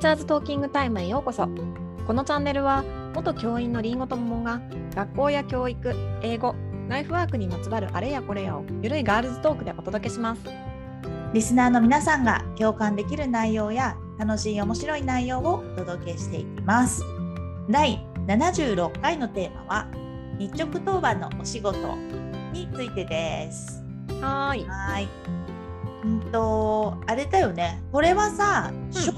チャーズトーキングタイムへようこそこのチャンネルは元教員のりんごとももが学校や教育英語ライフワークにまつわるあれやこれやをゆるいガールズトークでお届けしますリスナーの皆さんが共感できる内容や楽しい面白い内容をお届けしていきます。第76回のテーマは日直当番のお仕事についてです。はーいはい。うんとあれだよね。これはさ、小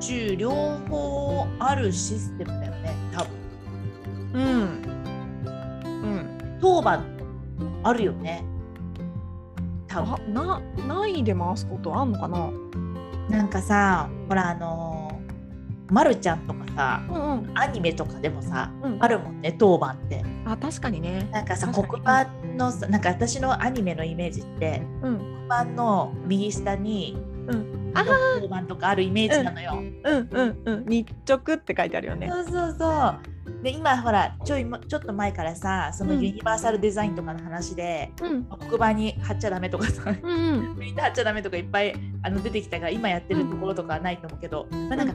中両方あるシステムだよね。多分。うん。うん。当番あるよね。多分。あなないで回すことあんのかな？なんかさ、ほらあのーまるちゃんとかさ、うんうん。アニメとかでもさ、うん。あるもんね当番って。あ確かにね。なんかさ黒板のさなんか私のアニメのイメージってうん。黒板の右下にうん。あ当番とかあるイメージなのよ、うん。うん。うん。日直って書いてあるよね。そうそうそう。で今ほらちょいもちょっと前からさそのうん。ユニバーサルデザインとかの話で、うん。黒板に貼っちゃダメとかさうんうん。みんな貼っちゃダメとかいっぱいあの出てきたから今やってるところとかはないと思うけど、まあ、なんか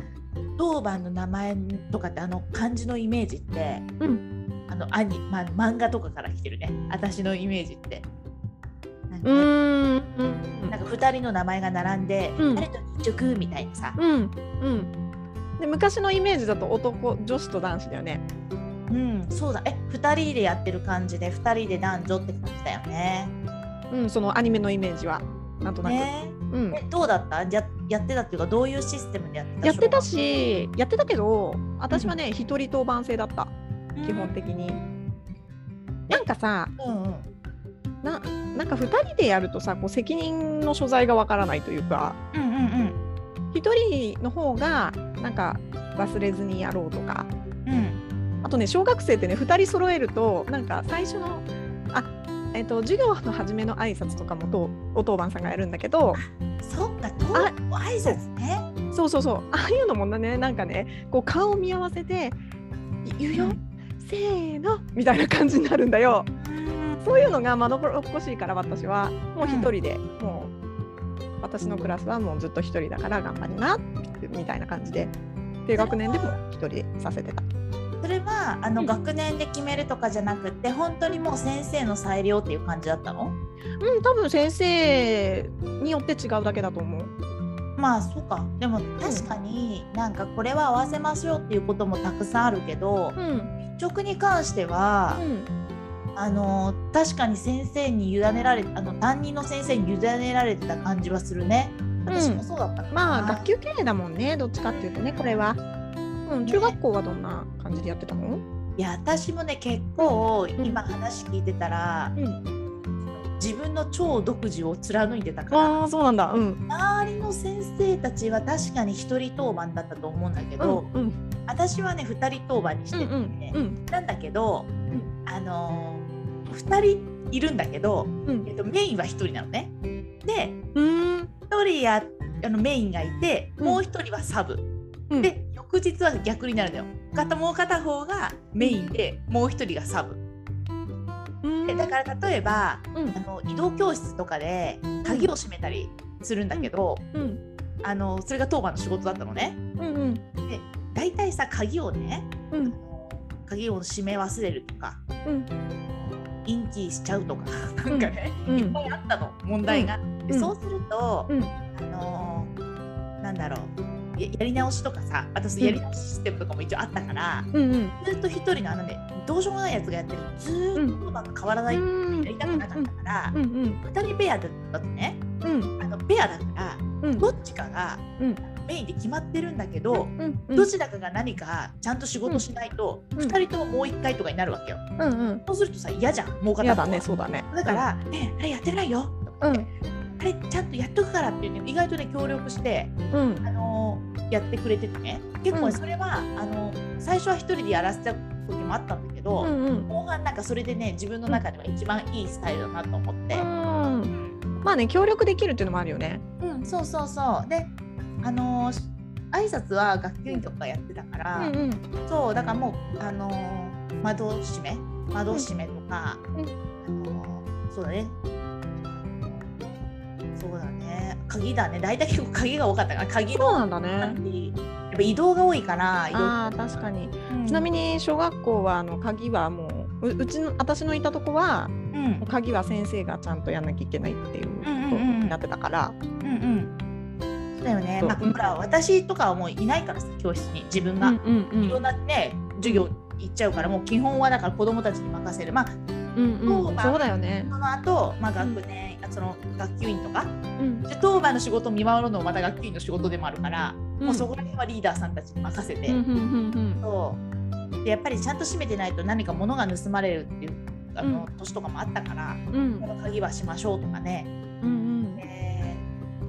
当番の名前とかってあの漢字のイメージってうん。あのアニ、まあ、漫画とかから来てるね。私のイメージって。うんなんか2人の名前が並んで、うん。誰と日直みたいなさ、うんうん。で昔のイメージだと男女子と男子だよね。うん、そうだ、え、2人でやってる感じで、2人で男女って感じだよね。うんそのアニメのイメージは。なんとなく、ね。うん。え、どうだった？ややってたっていうか、どういうシステムでやってた？やってたしやってたけど私はね一人当番制だった。うん基本的に、なんかさうんうん。ななんか2人でやるとさこう責任の所在がわからないというかうんうん1人の方がなんか忘れずにやろうとかうん。うん。あとね小学生ってね2人揃えるとなんか最初のあえっと授業の初めの挨拶とかもとお当番さんがやるんだけどそっか、挨拶ね。そうそうそうああいうのもねなんかねこう顔を見合わせて言うよ、せーのみたいな感じになるんだよ。そういうのがまどろっこしいから私はもう一人で、もう私のクラスはもうずっと一人だから頑張りなみたいな感じで低学年でも一人でさせてた。それはあの、うん。学年で決めるとかじゃなくて本当にもう先生の裁量っていう感じだったの？うん多分先生によって違うだけだと思う。まあそうか。でも確かになんかこれは合わせましょうっていうこともたくさんあるけどうん。直に関しては、うんあの確かに先生に委ねられあの担任の先生に委ねられてた感じはするね。私もそうだったかな、まあ学級経営だもんね。どっちかっていうとねこれは。うん、中学校はどんな感じでやってたの、いや私もね結構ん。今話聞いてたら、うん、自分の超独自を貫いてたから。ああそうなんだ。うん。周りの先生たちは確かに一人当番だったと思うんだけど、うん私はね二人当番にしてうんるんで、うん。なんだけど、あのー、2人いるんだけど、うん。えっと、メインは1人なのね。でうん。1人やあのメインがいてうん。もう1人はサブ、うん。で翌日は逆になるのよ。片もう片方がメインでもう1人がサブ。うん。でだから例えばうん。あの移動教室とかで鍵を閉めたりするんだけど、うん。あのそれが当番の仕事だったのね。うんうん。で大体さ鍵をねうん。鍵を閉め忘れるとかうんインチーしちゃうとか なんかね、うん。いっぱいあったの問題が。でうん。そうすると、うん。あのーなんだろう。ややり直しとかさ私やり直しシステムとかも一応あったから、うんうん。ずっと一人のあのねどうしようもないやつがやってるずーっと当番が変わらないやりたくなかったから、うんうん。二人ペアだったとね。うん。あのペアだからうん。どっちかがうんメインで決まってるんだけど、うんうん。どちらかが何かちゃんと仕事しないと、うん二人とももう一回とかになるわけよ。うんうん。そうするとさ嫌じゃんもう片方。やだねそうだね。だから「ねえあれやってないよ」とかうん。あれちゃんとやっとくから」っていうね意外とね協力して、うん。あのーやってくれててね。結構それは、あの最初は一人でやらせた時もあったんだけど、うんうん。後半なんかそれでね自分の中では一番いいスタイルだなと思って、うん。まあね協力できるっていうのもあるよね。うんそうそうそう。であのー挨拶は学級委員とかやってたから、うんうん。そうだからもうあのー窓閉め窓閉めとか、うん。あのーそうだね。そうだね。鍵だね。大体結構鍵が多かったから鍵のそうなんだね。管理。ぱ移動が多いから移動。あー確かに、うん。ちなみに小学校はあの鍵はもうううちの私のいたとこはうん。鍵は先生がちゃんとやんなきゃいけないっていうことうんうんうん。になってたから、うんうん。そうだよね。まあほら私とかはもういないからさ教室に。自分が、うんうんうん。いろんなね授業行っちゃうからもう基本はだから子供たちに任せる。まあうんうん、当番そうだよね。その後、まあ学年、その学級委員とかうん。で当番の仕事を見守るのもまた学級委員の仕事でもあるから、もうそこら辺はリーダーさんたちに任せて、うんうんうんそう。でやっぱりちゃんと閉めてないと何か物が盗まれるっていうあの、年とかもあったからうん。うんこの鍵はしましょうとかね、うん。えー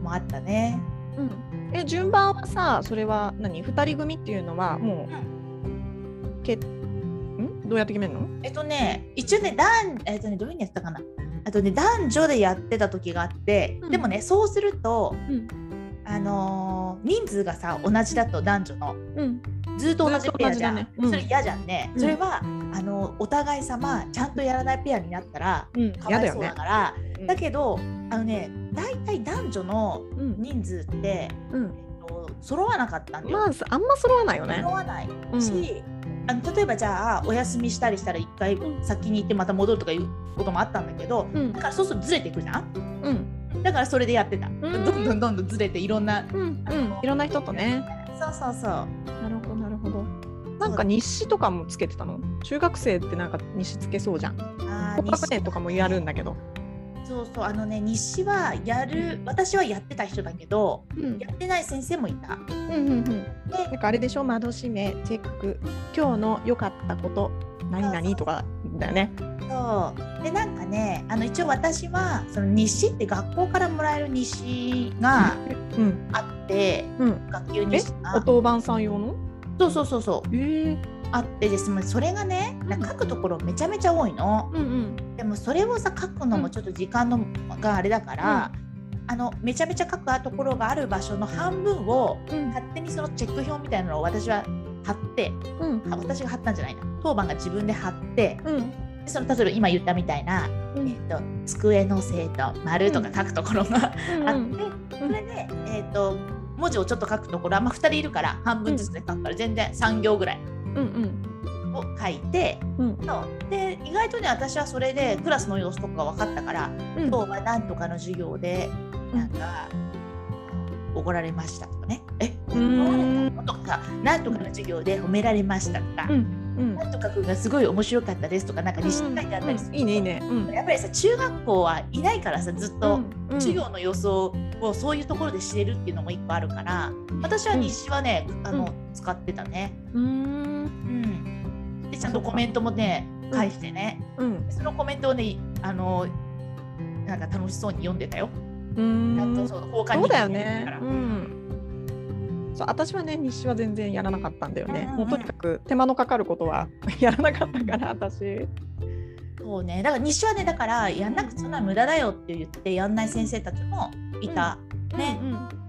もあったね。うん。え順番はさそれは何？二人組っていうのはもうけん？どうやって決めるの？えっとね一応ね男えっとねどういうふうにやってたかな。あとね男女でやってた時があって、うん。でもねそうするとうんあのー人数がさ同じだと男女のうん。ずっと同じペアじゃん、ね。うん。それ嫌じゃんね、うん。それはあのお互い様ちゃんとやらないペアになったらうん。かわいそうやだから、うん。だけどあのね大体男女のうん。人数って、うん。えっと揃わなかったんだよ、まああんま揃わないよね。揃。わない。うん。し、あの例えばじゃあお休みしたりしたら一回うん。先に行ってまた戻るとかいうこともあったんだけどうん。だからそうするとずれていくじゃん。うんだからそれでやってた、んどんどんどんどんずれていろんなうんうんいろんな人とね。そうそうそうなるほどなるほど。なんか日誌とかもつけてたの？中学生ってなんか日誌つけそうじゃん。高学年とかもやるんだけど。そうそうあのね日誌はやる私はやってた人だけどうんやってない先生もいた。うんうんうん。でなんかあれでしょ？窓閉めチェック今日の良かったこと何々とかだよね。そうでなんかねあの一応私はその日誌って学校からもらえる日誌がうんあってうん。学級え日誌がお当番さん用の？そうそうそうそうへえ。あってですもうそれがねうん書くところめちゃめちゃ多いの。うんうん。でもそれをさ書くのもちょっと時間のがあれだから、あのめちゃめちゃ書くところがある場所の半分をうん勝手にそのチェック表みたいなのを私は貼ってうん。あ私が貼ったんじゃないな。当番が自分で貼ってうん。でその例えば今言ったみたいな、うん。えっと机の生徒丸とか書くところがうんあって、それで、えっと文字をちょっと書くところは、まあ、2人いるから半分ずつで書くから全然3行ぐらいうんを書いてうん。で意外とね私はそれでクラスの様子とかが分かったからうん。今日はなんとかの授業でなんか、怒られましたとかね。え？怒られたのとかさなんとかの授業で褒められましたとか、なんとかくんがすごい面白かったですとかなんか西書いてあったりする、いいねいいね。うん。やっぱりさ中学校はいないからさずっと、うん。授業の様子をそういうところで知れるっていうのも一個あるから私は日誌はね、あのうん使ってたね。うん。うん、でちゃんとコメントもねうん。返してね、うん。そのコメントをねあのなんか楽しそうに読んでたよ。うちゃんとん。そうそうだよね。うん。そう私はね日誌は全然やらなかったんだよね。うんうんもうとにかく手間のかかることは やらなかったから私。そうねだから日誌はねだからやんなくてそんな無駄だよって言ってやんない先生たちもいた。ね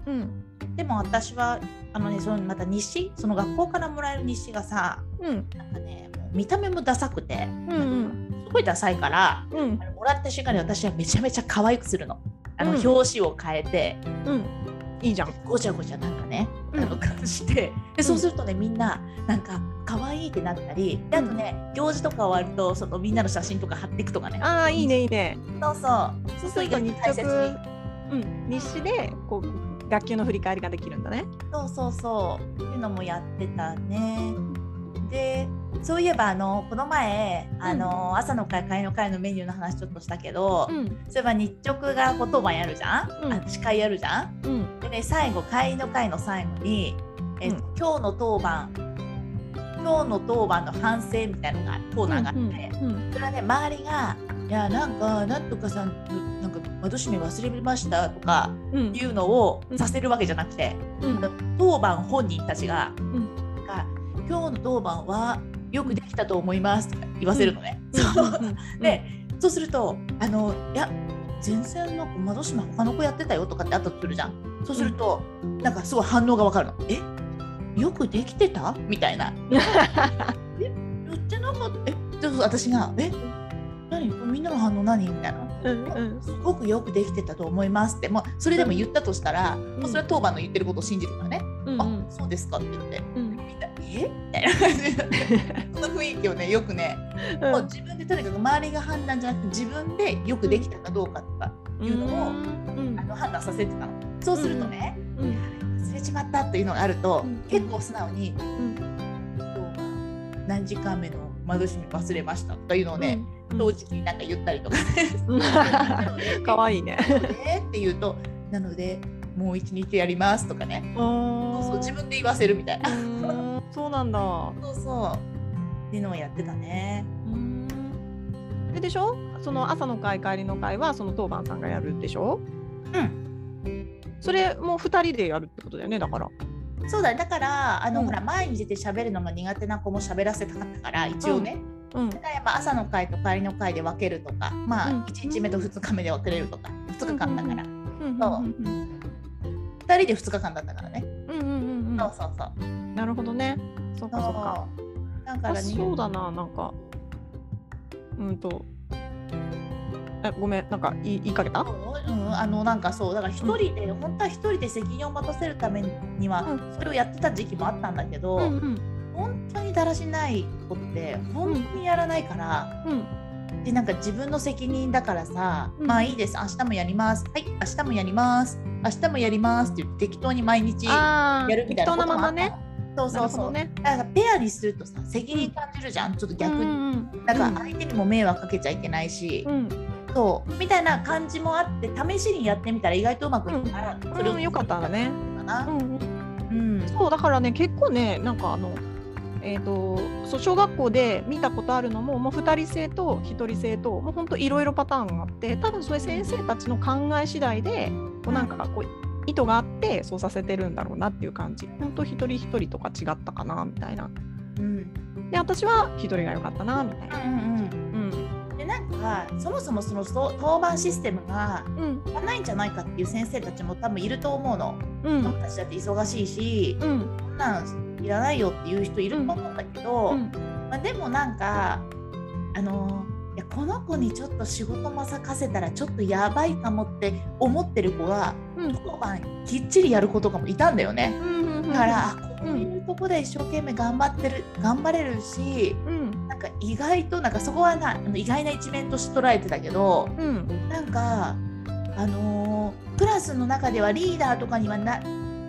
うんうんでも私はあのねそのまた日誌その学校からもらえる日誌がさうんなんかねもう見た目もダサくてうんうんすごいダサいからうんもらった瞬間に私はめちゃめちゃ可愛くするの。あのうん。表紙を変えてうん。いいじゃん。ごちゃごちゃなんかね、うん。あの感じででそうするとねみんななんか可愛いってなったりであとね行事とか終わるとそのみんなの写真とか貼っていくとかね。ああいいねいいね。そうそう。そうすると日大切に。うん。日誌でこう学級の振り返りができるんだね。そうそうそう。っていうのもやってたねでそういえばあのこの前あの、朝の会会の会のメニューの話ちょっとしたけど、うん。そういえば日直が言葉やるじゃん、うん。あ司会やるじゃん？うん。でね最後会の会の最後に、えっとう今日の当番今日の当番の反省みたいなのがコーナーがあって、うんそれはね周りが「いやなんかなんとかさんなんか窓閉め忘れました」とかうん。いうのをさせるわけじゃなくて、うん。当番本人たちがうん。なんか「今日の当番はよくできたと思います」とか言わせるのね。うでそうするとあのいや全然なんか窓閉め他の子やってたよとかってあったとするじゃん。そうすると、なんかすごい反応がわかるの。え？よくできてた？みたいな。え？言ってなかった？え？で私が「え？何？みんなの反応何?」みたいな。うんうん。すごくよくできてたと思いますって。もうそれでも言ったとしたら、もうそれは当番の言ってることを信じるからね。うん。あそうですかって言って。うんえ？みたいな。感じになってその雰囲気をねよくね、うん。もう自分でとにかく周りが判断じゃなくて自分でよくできたかどうかとかいうのを、うん。あの判断させてたの。そうするとね、うん。忘れちまったっていうのがあると、うん。結構素直にうん「今日は何時間目の窓閉め忘れました」とかいうのをね、うん。正直になんか言ったりとか。ねうんかわいいね。えって言うと「なのでもう一日やります」とかね。そうそう自分で言わせるみたいな。うんそうなんだ。そうそう。っていうのをやってたね。うんででしょ？その朝の会帰りの会はその当番さんがやるでしょ？うん。それも2人でやるってことだよねだから。そうだね。だから、あの、うんほら、前に出て喋るのが苦手な子も喋らせたかったから、一応ね。うんだからやっぱ朝の会と帰りの会で分けるとか、まあ、うん1日目と2日目で分けれるとか、2日間だから。うんそううん2人で2日間だったからね。うんうんうんそうそうそう。うんなるほどね。そっかそっか。だかあらね。そうだななんか。うんと。えごめんなんか言い言いかけた？うん、あのなんかそうだから一人で、本当は一人で責任を持たせるためには、うそれをやってた時期もあったんだけど、うんうん。本当にだらしない子って本当にやらないから、うん。でなんか自分の責任だからさ、うん。まあいいです明日もやりますはい明日もやります明日もやりますって言って適当に毎日やるみたいなことあったのそうなそうそう、ね。だからペアにするとさ責任感じるじゃん、ちょっと逆に、うんうんだから相手にも迷惑かけちゃいけないし、うん。そう。みたいな感じもあって試しにやってみたら意外とうまくいったから、うんそれをうんよかったんだねう、んうん。うん。そうだからね結構ねなんかあのえー、とそう小学校で見たことあるのももう2人制と1人制ともうほんといろいろパターンがあって多分それ先生たちの考え次第でこうなんかこう意図があってそうさせてるんだろうなっていう感じ。本当一人一人とか違ったかなみたいな。うん。で私は一人が良かったなみたいな。うんうんうん。でなんかそもそもその当番システムがうん。いらないんじゃないかっていう先生たちも多分いると思うの。うん。僕たちだって忙しいし、うん。こんなんいらないよっていう人いると思うんだけど、うん。まあ、でもなんかあのいやこの子にちょっと仕事もさかせたらちょっとやばいかもって思ってる子はうん。当番きっちりやる子とかもいたんだよね。うんだから、あこういうとこで一生懸命頑張ってる頑張れるしうん。なんか意外となんかそこはな意外な一面として捉えてたけどうん。なんかあのークラスの中ではリーダーとかにはな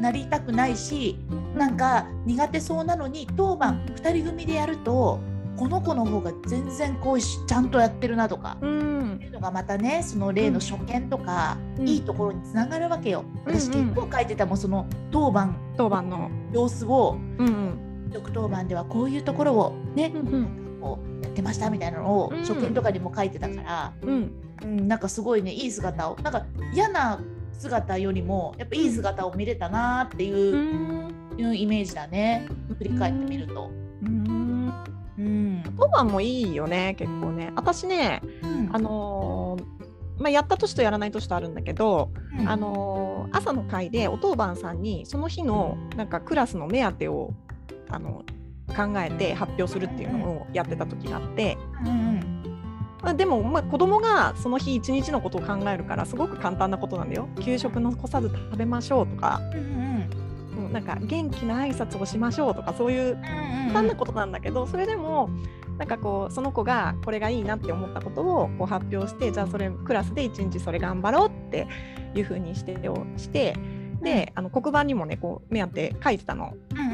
なりたくないしなんか苦手そうなのに当番2人組でやるとこの子の方が全然こうしちゃんとやってるなとか。うん。いうのがまたねその例の初見とか、うん。いいところにつながるわけよ。私うんうん結構書いてたもんその当番。当番の。様子を。うんうん。翌当番ではこういうところをね、うんうん。こうやってましたみたいなのをうん。初見とかにも書いてたから、うん。うん、なんかすごいねいい姿を。なんか嫌な姿よりもやっぱいい姿を見れたなっていうイメージだね。振り返ってみると。うんうん。当番もいいよね結構ね。私ねうん。あのーまあ、やった年とやらない年とあるんだけど、うん。あのー朝の会でお当番さんにその日のなんかクラスの目当てをあの考えて発表するっていうのをやってた時があって、うんでも、まあ、子供がその日一日のことを考えるからすごく簡単なことなんだよ。給食残さず食べましょうとか、うんうん。なんか元気な挨拶をしましょうとかそういううん簡単なことなんだけど、それでもなんかこうその子がこれがいいなって思ったことをこう発表してじゃあそれクラスで一日それ頑張ろうっていうふうにしてをしてであの黒板にもねこう目当て書いてたの。うんう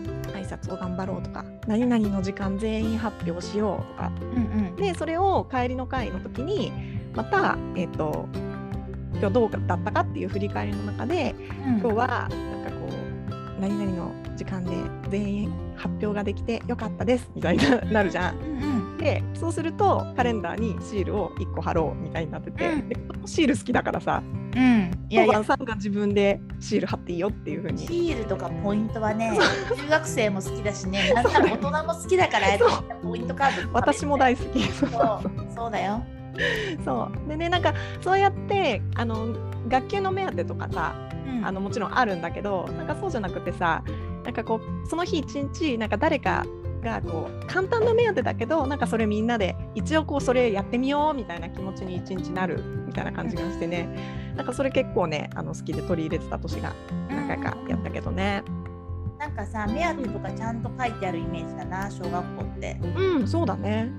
ん。挨拶を頑張ろうとか何々の時間全員発表しようとか。うんうん。でそれを帰りの会の時にまたえっ、と今日どうだったかっていう振り返りの中でうん。今日はなんか何々の時間で全員発表ができてよかったですみたいにななるじゃん。うんうん。でそうするとカレンダーにシールを1個貼ろうみたいになってて、うん。でシール好きだからさうん。いやいや。さんが自分でシール貼っていいよっていうふうに。シールとかポイントはね中学生も好きだしね なんなら大人も好きだからポイントカード私も大好き。そうそそううそうだよ。そう。でねなんかそうやってあの学級の目当てとかさうんあのもちろんあるんだけどなんかそうじゃなくてさなんかこうその日一日なんか誰かがこう簡単な目当てだけどなんかそれみんなで一応こうそれやってみようみたいな気持ちに一日なるみたいな感じがしてね。なんかそれ結構ねあの好きで取り入れてた年が何回かやったけどね。なんかさ目当てとかちゃんと書いてあるイメージだな小学校って。うんそうだね。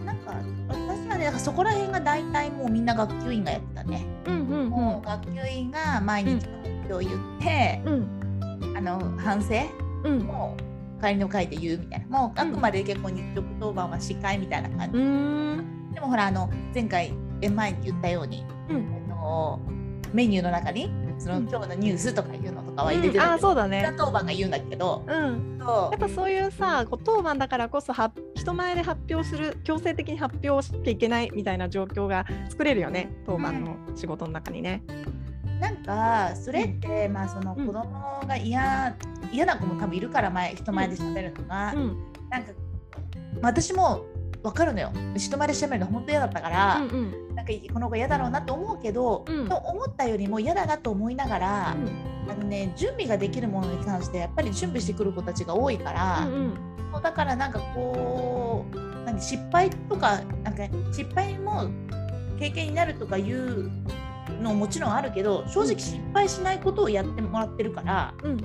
うん、なんか私はねそこら辺が大体もうみんな学級委員がやってたね。うんうんもう学級委員が毎日の目標を言って、うん。あの反省うん。も帰りの会で言うみたいな。もうあくまで結構日直当番は司会みたいな感じ、うん。でもほらあの前回え前に言ったように、うん。あのメニューの中にそのうん。今日のニュースとかいうのとかは入れてあたけど、ーそうだね。当番が言うんだけど、うん。そやっぱそういうさ当番だからこそは人前で発表する強制的に発表しちゃいけないみたいな状況が作れるよね当番の仕事の中にね。うなんかそれって、まあそのうん。子供が嫌嫌な子も多分いるから前人前で喋るのが、うん。なんか私も分かるのよ。人前で喋るの本当嫌だったから、うんうん。なんかこの子嫌だろうなと思うけど、うん。と思ったよりも嫌だなと思いながら、あのね準備ができるものに関してやっぱり準備してくる子たちが多いから、うんうん。だからなんかこうなんか失敗とかなんか失敗も経験になるとかいうのももちろんあるけど正直失敗しないことをやってもらってるから、うん。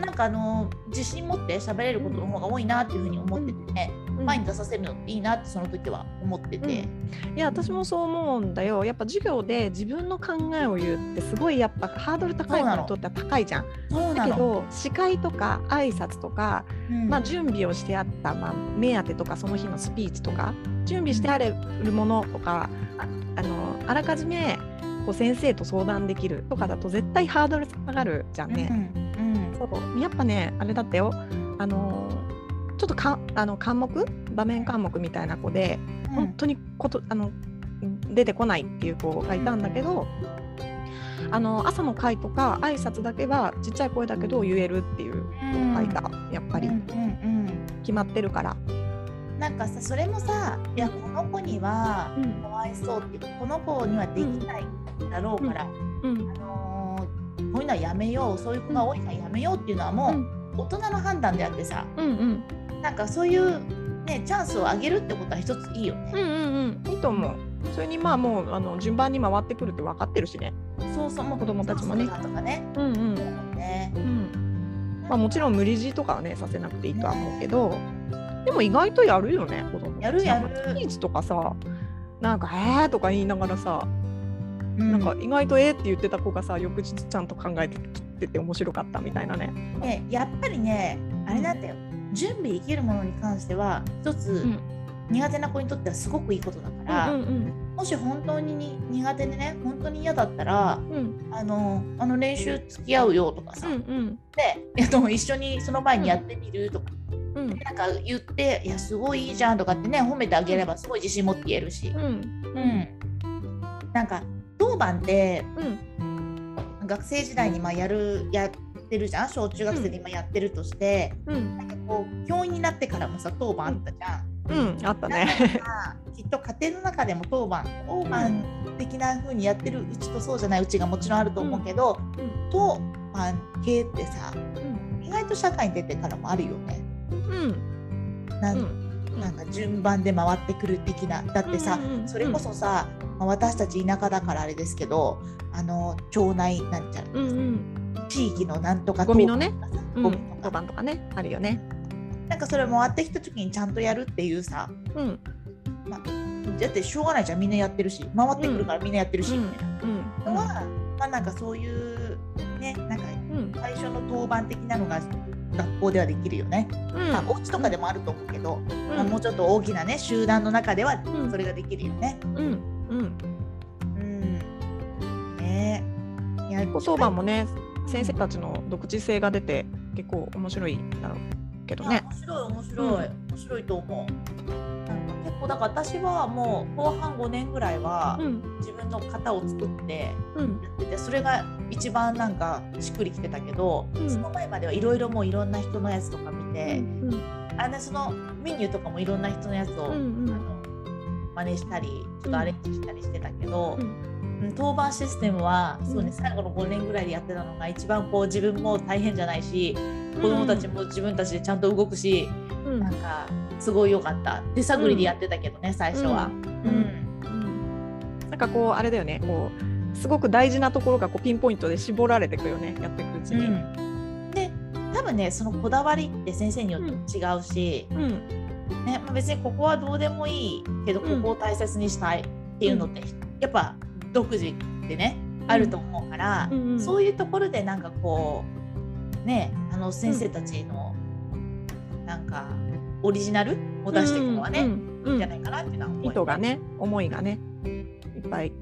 なんかあの自信持って喋れることの方が多いなっていうふうに思ってて。ね、うん前に出させるのいいなってその時は思ってて。いや私もそう思うんだよ。やっぱ授業で自分の考えを言うってすごいやっぱハードル高い子にとっては高いじゃん。だけど司会とか挨拶とか、うん。まあ、準備をしてあった、まあ、目当てとかその日のスピーチとか準備してあるものとかああのあらかじめこう先生と相談できるとかだと絶対ハードル下がるじゃんね。うんうん。そう。やっぱねあれだったよ。あのちょっとかあの科目場面科目みたいな子で、本当にことあの出てこないっていう子がいたんだけど、あの朝の会とか挨拶だけはちっちゃい声だけど言えるっていううん。書いた、やっぱり。うんうん決まってるから。うん、なんかさそれもさいやこの子にはうん。かわいそうっていうかこの子にはできないだろうから、うん。あのーこういうのはやめようそういう子が多いからやめようっていうのはもう大人の判断であってさ。うんうんなんかそういうねチャンスをあげるってことは一ついいよね。うんうんうんいいと思う。それにまあもうあの順番に回ってくるって分かってるしね。そうそうもう子供たちもねそうとかね。うんうんねうん。まあもちろん無理強いとかはねさせなくていいとは思うけど、でも意外とやるよね子供やるやるなんかスピーチとかさなんか「えー」とか言いながらさ、うんなんか意外と「えー」って言ってた子がさ翌日ちゃんと考えてきてて面白かったみたいなね。ねやっぱりねあれなんだよ準備できるものに関しては一つうん。苦手な子にとってはすごくいいことだから、うんうんもし本当にに苦手でね本当に嫌だったらうん。あのあの練習付き合うよとかさ、うんうん。でえっと一緒にその前にやってみるとか、うん。なんか言って「いやすごいいいじゃん」とかってね褒めてあげればすごい自信持って言えるし、うん。うん。なんか当番ってうん。学生時代にまあやるやってるじゃん小中学生で今やってるとして、うん。なんかこう教員になってからもさ当番あったじゃん。うんあったね。まあきっと家庭の中でも当番当番的な風にやってるうちとそうじゃないうちがもちろんあると思うけど、当番系ってさうん。意外と社会に出てからもあるよね。うん。なんうん。なんか順番で回ってくる的な。だってさ、うんうんうんそれこそさ、まあ私たち田舎だからあれですけどあの町内なんちゃら、うんうん地域のなんとかゴミのね。ゴミと当か、番とかね。あるよね。なんかそれ回ってきた時にちゃんとやるっていうさ。うん。だってしょうがないじゃん。みんなやってるし。回ってくるからみんなやってるし、うん。みたいなうん。のは、まあなんかそういうねなんかうん。最初の当番的なのが学校ではできるよね、うん。まあお家とかでもあると思うけど、うん。まあ、もうちょっと大きなね集団の中ではうん。それができるよね。うん。うん。うん。ね。や当番もね先生たちの独自性が出て結構面白いだろうけどね。面白い面白い、うん。面白いと思う。なんか結構だから私はもう後半5年ぐらいはうん。自分の型を作ってうん。やっててそれが一番なんかしっくりきてたけど、うん。その前まではいろいろもういろんな人のやつとか見て、うんあれそのメニューとかもいろんな人のやつを、うんうん。あの真似したりちょっとアレンジしたりしてたけど、当番システムは、うん。そうね最後の5年ぐらいでやってたのが一番こう自分も大変じゃないし子供たちも自分たちでちゃんと動くし、うん。なんかすごい良かった。手探りでやってたけどね、最初は。うん。うん。なんかこうあれだよねこうすごく大事なところがこうピンポイントで絞られていくよねやっていくうちうん。に。で多多分ねそのこだわりって先生によっても違うし、うん。ねまあ、別にここはどうでもいいけどここを大切にしたいっていうのって、やっぱ独自でねあると思うから、うんうん。そういうところでなんかこうねあの先生たちのなんかオリジナルを出していくのはね、うんうんいいんじゃないかなっていうのは思う意図がね思いがねいっぱい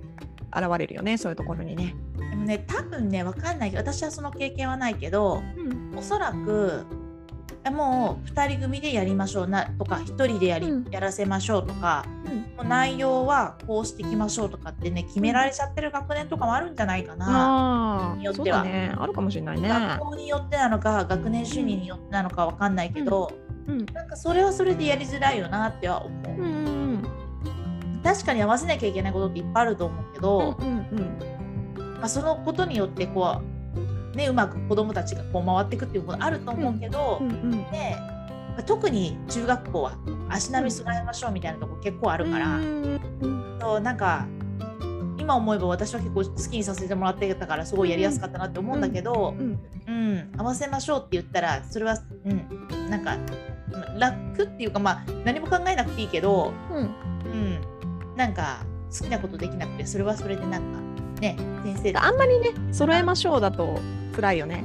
現れるよねそういうところにね。でもね多分ねわかんない。けど私はその経験はないけどうん。おそらくえもう2人組でやりましょうなとか1人でやり、うん。やらせましょうとかうん。内容はこうしていきましょうとかってね決められちゃってる学年とかもあるんじゃないかな。によっては。だね。あるかもしれないね。学校によってなのか学年主任によってなのかわかんないけど、うん。なんかそれはそれでやりづらいよなっては思う。うんうん確かに合わせなきゃいけないことっていっぱいあると思うけうんど、うんうん。まあ、そのことによってこう、ね、うまく子どもたちがこう回っていくっていうことあると思うけど、うんうんね特に中学校は足並み揃えましょうみたいなとこ結構あるから、うんうんそうなんか今思えば私は結構好きにさせてもらってたからすごいやりやすかったなって思うんだけど、うん。うん合わせましょうって言ったらそれは、うん、なんか楽っていうかまあ何も考えなくていいけど、うん。うん、なんか好きなことできなくてそれはそれでなんかね先生。あんまりね揃えましょうだと辛いよね。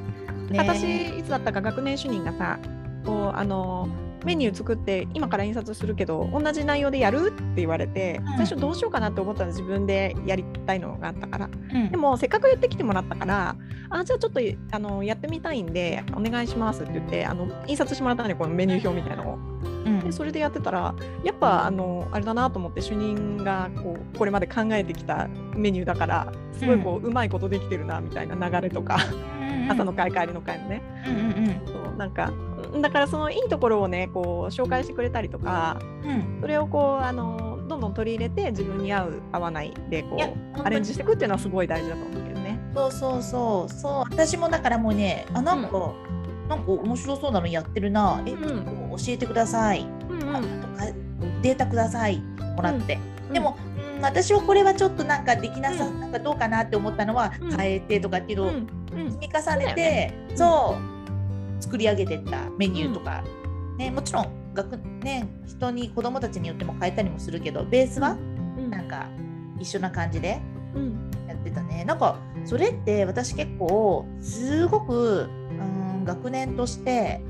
ね。私いつだったか学年主任がさこうあのメニュー作って今から印刷するけど同じ内容でやるって言われて、うん。最初どうしようかなって思ったら自分でやりたいのがあったから。うん。でもせっかく言ってきてもらったからあじゃあちょっとあのやってみたいんでお願いしますって言ってあの印刷してもらったのにこのメニュー表みたいなのを。うんでそれでやってたらやっぱあのあれだなと思って主任がこうこれまで考えてきたメニューだからすごいこう,、うまいことできてるなみたいな流れとか、朝の会帰りの会のね。うんうんそうなんかうんだからそのいいところをねこう紹介してくれたりとかうん。うんそれをこうあのどんどん取り入れて自分に合う合わないでこうアレンジしていくっていうのはすごい大事だと思うけどね。そうそうそう。そう私もだからもうねあなんか、なんか面白そうなのやってるな。え、うん教えてください、うんあとかデータください。もらって、うん。でも、うん、私はこれはちょっとなんかできなさ、うん。なんかどうかなって思ったのはうん。変えてとかっていうのをうん。うん。積み重ねて、うんそう作り上げてったメニューとか、ね、もちろん学、ね、人に子供たちによっても変えたりもするけどベースはうん。なんか一緒な感じでうん。やってたね。なんかそれって私結構すごく、うん、学年として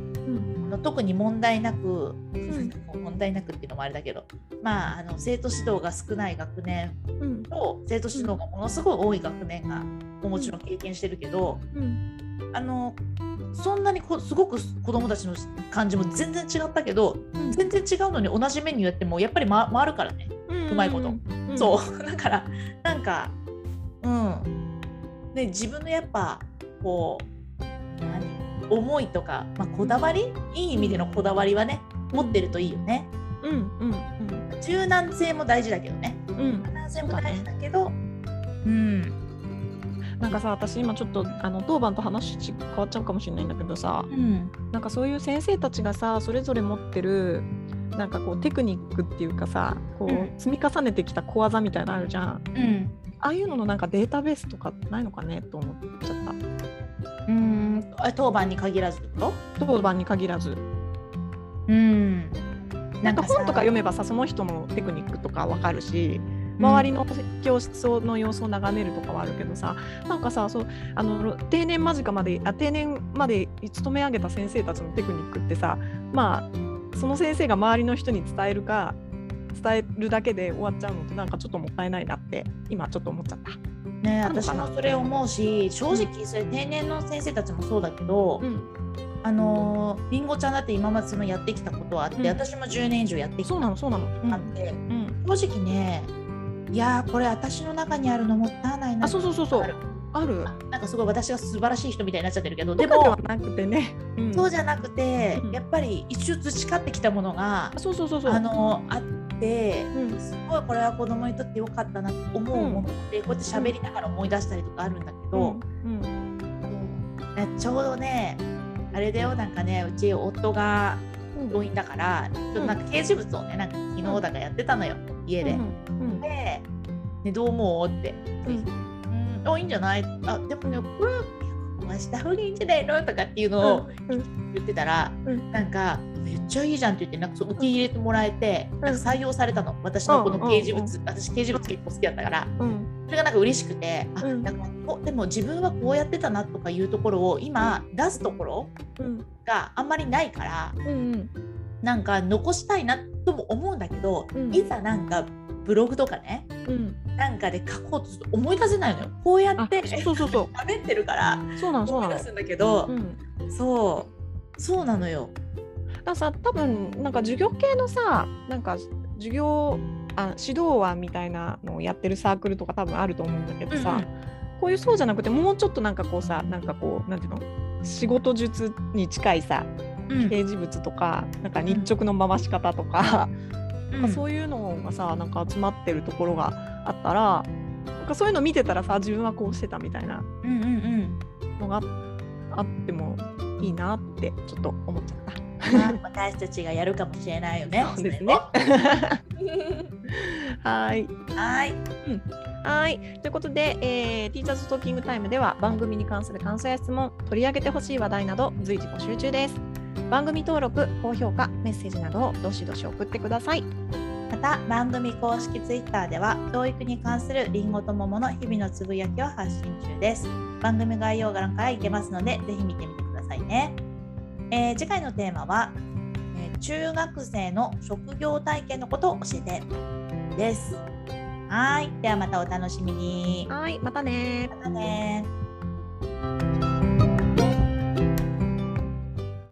の特に問題なく、ん。問題なくっていうのもあれだけど、まあ、あの生徒指導が少ない学年うん。と生徒指導がものすごい多い学年がもちろん経験してるけど、うん。あのそんなにこすごく子どもたちの感じも全然違ったけどうん。全然違うのに同じメニューやってもやっぱり、ま、回るからね、うまいこと。うん。そう。だからなんかうん。ね自分のやっぱこう何？思いとか、まあ、こだわり？いい意味でのこだわりはね持ってるといいよね。うんうん柔軟性も大事だけどね。うん。うん柔軟性も大事だけどうん。なんかさ私今ちょっとあの当番と話変わっちゃうかもしれないんだけどさうん。なんかそういう先生たちがさそれぞれ持ってるなんかこうテクニックっていうかさこうん。う積み重ねてきた小技みたいなのあるじゃん。うん。ああいうののなんかデータベースとかないのかね？と思っちゃっうん。あ当番に限らずってこた当番に限らず。とうん。なんかさ本とか読めばさその人のテクニックとかわかるし周りの教室の様子を眺めるとかはあるけどさなんかさそうあの定年間近まであ定年まで勤め上げた先生たちのテクニックってさまあその先生が周りの人に伝えるか伝えるだけで終わっちゃうのってなんかちょっともったいないなって今ちょっと思っちゃった。ね私もそれ思うし正直それ定年の先生たちもそうだけど、うん、あのーりんごちゃんだって今までそのやってきたことはあって、うん。私も10年以上やってきた。そうなのそうなの。あって、うん、正直ねいやーこれ私の中にあるのもったいないなあそうそうそうそう。ある。なんかすごい私が素晴らしい人みたいになっちゃってるけどででもなくてね。うん。そうじゃなくて、うん。やっぱり一瞬培ってきたものがあそうそうそうそう。あのーあってうん。すごいこれは子供にとってよかったなと思うものって、こうやって喋りながら思い出したりとかあるんだけど、うん。ねちょうどねあれだよなんかねうち夫がうん。病院だからちょっとなんか掲示物をねなんか昨日だからやってたのよ家で。で、ね、どう思う？って。うん。うん、あいいんじゃない？あでもねこれこうした方がいいんじゃないの？とかっていうのをうん言ってたら、うん。なんかめっちゃいいじゃんって言ってなんかそう受け入れてもらえて、ん。なんか採用されたの。私のこの掲示物、うん私掲示物結構好きだったから。うんそれがなんか嬉しくて、あうん。なんかこうでも自分はこうやってたなとかいうところを今出すところうん。があんまりないからうん。なんか残したいなとも思うんだけど、うん。いざなんかブログとかねうん。なんかで書こうとすると思い出せないのよ。こうやあってそうそうそう。喋ってるからそうなのそうなの思い出すんだけど、うん。そう。そうなのよ。だからさ多分なんか授業系のさなんか授業あ指導案みたいなのをやってるサークルとか多分あると思うんだけどさ、うんうん。こういうそうじゃなくてもうちょっとなんかこうさなんかこうなんていうの？仕事術に近いさうん。掲示物とかなんか日直の回し方とか、うんそういうのがさなんか集まってるところがあったらなんかそういうの見てたらさ自分はこうしてたみたいなうんうんうんのがあってもいいなってちょっと思っちゃった。まあ私たちがやるかもしれないよね。そうですね はいはい。はい。ということで、えー、ティーチャーズトーキングタイムでは番組に関する感想や質問、取り上げてほしい話題など随時募集中です。番組登録、高評価、メッセージなどをどしどし送ってください。また番組公式ツイッターでは教育に関するりんごと桃の日々のつぶやきを発信中です。番組概要欄から行けますのでぜひ見てみてくださいね。えー次回のテーマは、えー中学生の職業体験のことを教えてです。はい。ではまたお楽しみに。はい。またねまたね